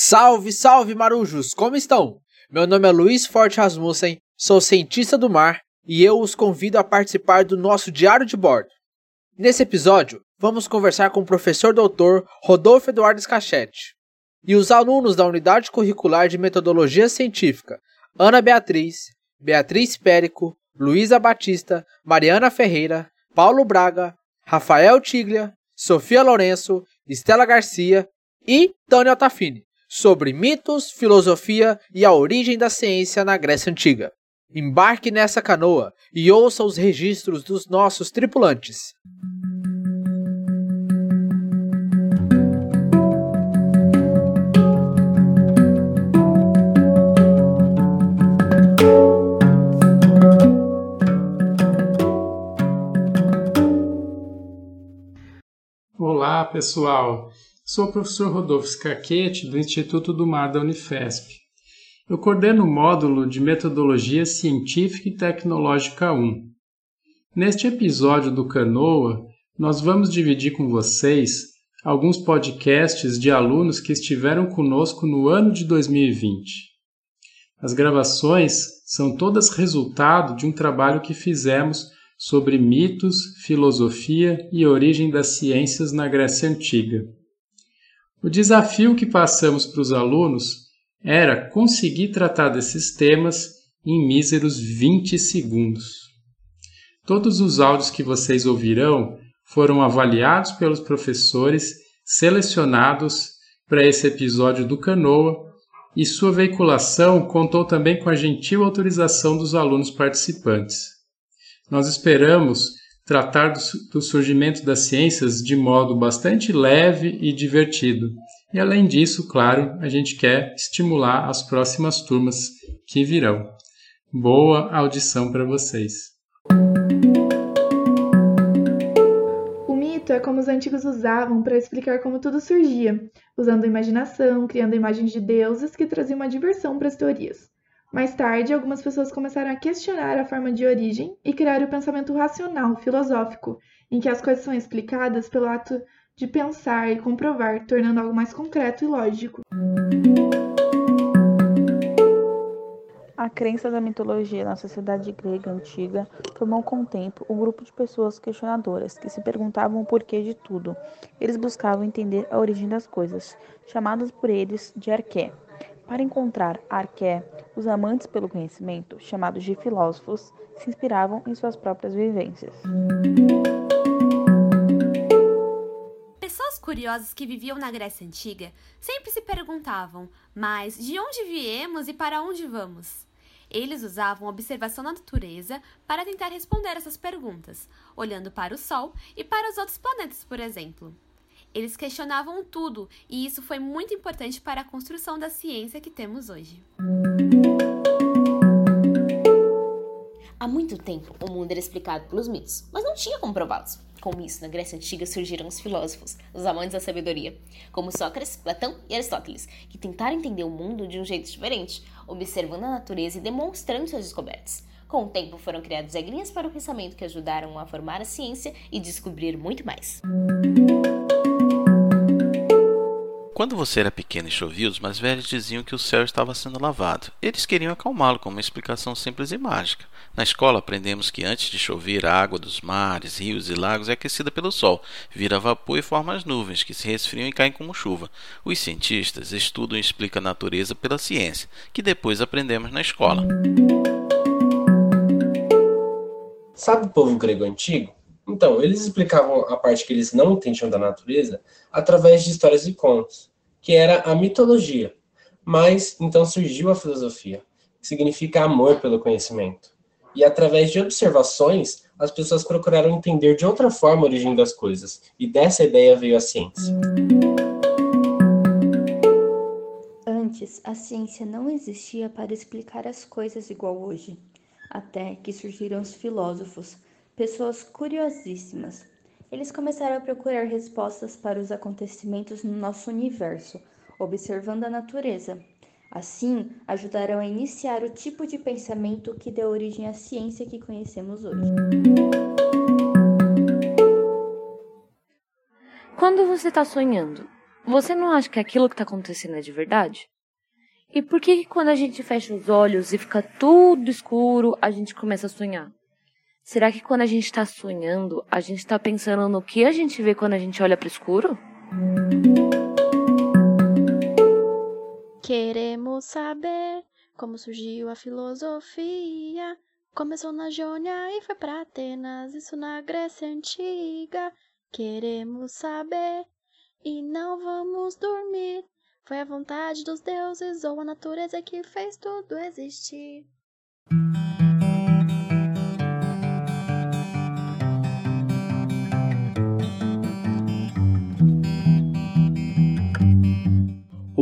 Salve, salve, marujos! Como estão? Meu nome é Luiz Forte Rasmussen, sou cientista do mar e eu os convido a participar do nosso diário de bordo. Nesse episódio, vamos conversar com o professor doutor Rodolfo Eduardo Scachete e os alunos da Unidade Curricular de Metodologia Científica Ana Beatriz, Beatriz Périco, Luísa Batista, Mariana Ferreira, Paulo Braga, Rafael Tiglia, Sofia Lourenço, Estela Garcia e Tânia Altafini, sobre mitos, filosofia e a origem da ciência na Grécia Antiga. Embarque nessa canoa e ouça os registros dos nossos tripulantes. Olá, pessoal. Sou o professor Rodolfo Scarquete, do Instituto do Mar da Unifesp. Eu coordeno o módulo de Metodologia Científica e Tecnológica 1. Neste episódio do Canoa, nós vamos dividir com vocês alguns podcasts de alunos que estiveram conosco no ano de 2020. As gravações são todas resultado de um trabalho que fizemos sobre mitos, filosofia e origem das ciências na Grécia Antiga. O desafio que passamos para os alunos era conseguir tratar desses temas em míseros 20 segundos. Todos os áudios que vocês ouvirão foram avaliados pelos professores selecionados para esse episódio do Canoa e sua veiculação contou também com a gentil autorização dos alunos participantes. Nós esperamos tratar do, surgimento das ciências de modo bastante leve e divertido. E além disso, claro, a gente quer estimular as próximas turmas que virão. Boa audição para vocês. O mito é como os antigos usavam para explicar como tudo surgia, usando a imaginação, criando imagens de deuses que traziam uma diversão para as teorias. Mais tarde, algumas pessoas começaram a questionar a forma de origem e criar o pensamento racional, filosófico, em que as coisas são explicadas pelo ato de pensar e comprovar, tornando algo mais concreto e lógico. A crença da mitologia na sociedade grega antiga formou com o tempo um grupo de pessoas questionadoras que se perguntavam o porquê de tudo. Eles buscavam entender a origem das coisas, chamadas por eles de arqué. Para encontrar arqué, os amantes pelo conhecimento, chamados de filósofos, se inspiravam em suas próprias vivências. Pessoas curiosas que viviam na Grécia Antiga sempre se perguntavam: mas de onde viemos e para onde vamos? Eles usavam observação da natureza para tentar responder essas perguntas, olhando para o Sol e para os outros planetas, por exemplo. Eles questionavam tudo, e isso foi muito importante para a construção da ciência que temos hoje. Há muito tempo, o mundo era explicado pelos mitos, mas não tinha como prová-los. Com isso, na Grécia Antiga surgiram os filósofos, os amantes da sabedoria, como Sócrates, Platão e Aristóteles, que tentaram entender o mundo de um jeito diferente, observando a natureza e demonstrando suas descobertas. Com o tempo, foram criadas regrinhas para o pensamento que ajudaram a formar a ciência e descobrir muito mais. Quando você era pequeno e chovia, os mais velhos diziam que o céu estava sendo lavado. Eles queriam acalmá-lo com uma explicação simples e mágica. Na escola aprendemos que antes de chover, a água dos mares, rios e lagos é aquecida pelo sol, vira vapor e forma as nuvens, que se resfriam e caem como chuva. Os cientistas estudam e explicam a natureza pela ciência, que depois aprendemos na escola. Sabe o povo grego antigo? Então, eles explicavam a parte que eles não entendiam da natureza através de histórias e contos, que era a mitologia. Mas então surgiu a filosofia, que significa amor pelo conhecimento. E através de observações, as pessoas procuraram entender de outra forma a origem das coisas, e dessa ideia veio a ciência. Antes, a ciência não existia para explicar as coisas igual hoje, até que surgiram os filósofos, pessoas curiosíssimas. Eles começaram a procurar respostas para os acontecimentos no nosso universo, observando a natureza. Assim, ajudaram a iniciar o tipo de pensamento que deu origem à ciência que conhecemos hoje. Quando você está sonhando, você não acha que aquilo que está acontecendo é de verdade? E por que, que quando a gente fecha os olhos e fica tudo escuro, a gente começa a sonhar? Será que quando a gente está sonhando, a gente está pensando no que a gente vê quando a gente olha para o escuro? Queremos saber como surgiu a filosofia. Começou na Jônia e foi para Atenas, isso na Grécia Antiga. Queremos saber e não vamos dormir. Foi a vontade dos deuses ou a natureza que fez tudo existir.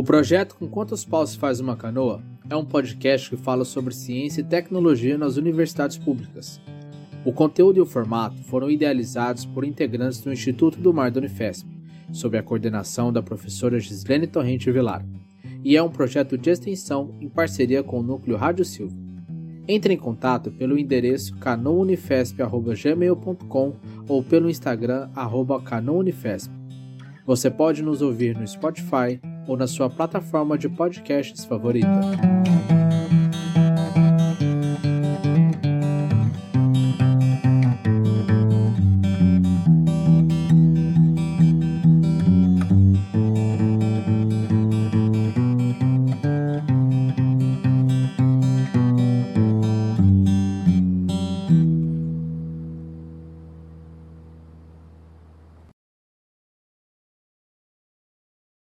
Projeto Com Quantos Paus se faz uma canoa é um podcast que fala sobre ciência e tecnologia nas universidades públicas. O conteúdo e o formato foram idealizados por integrantes do Instituto do Mar da Unifesp sob a coordenação da professora Gislene Torrente Vilar, e é um projeto de extensão em parceria com o Núcleo Rádio Silva. Entre em contato pelo endereço canounifesp.gmail.com ou pelo Instagram canounifesp. Você pode nos ouvir no Spotify ou na sua plataforma de podcasts favorita.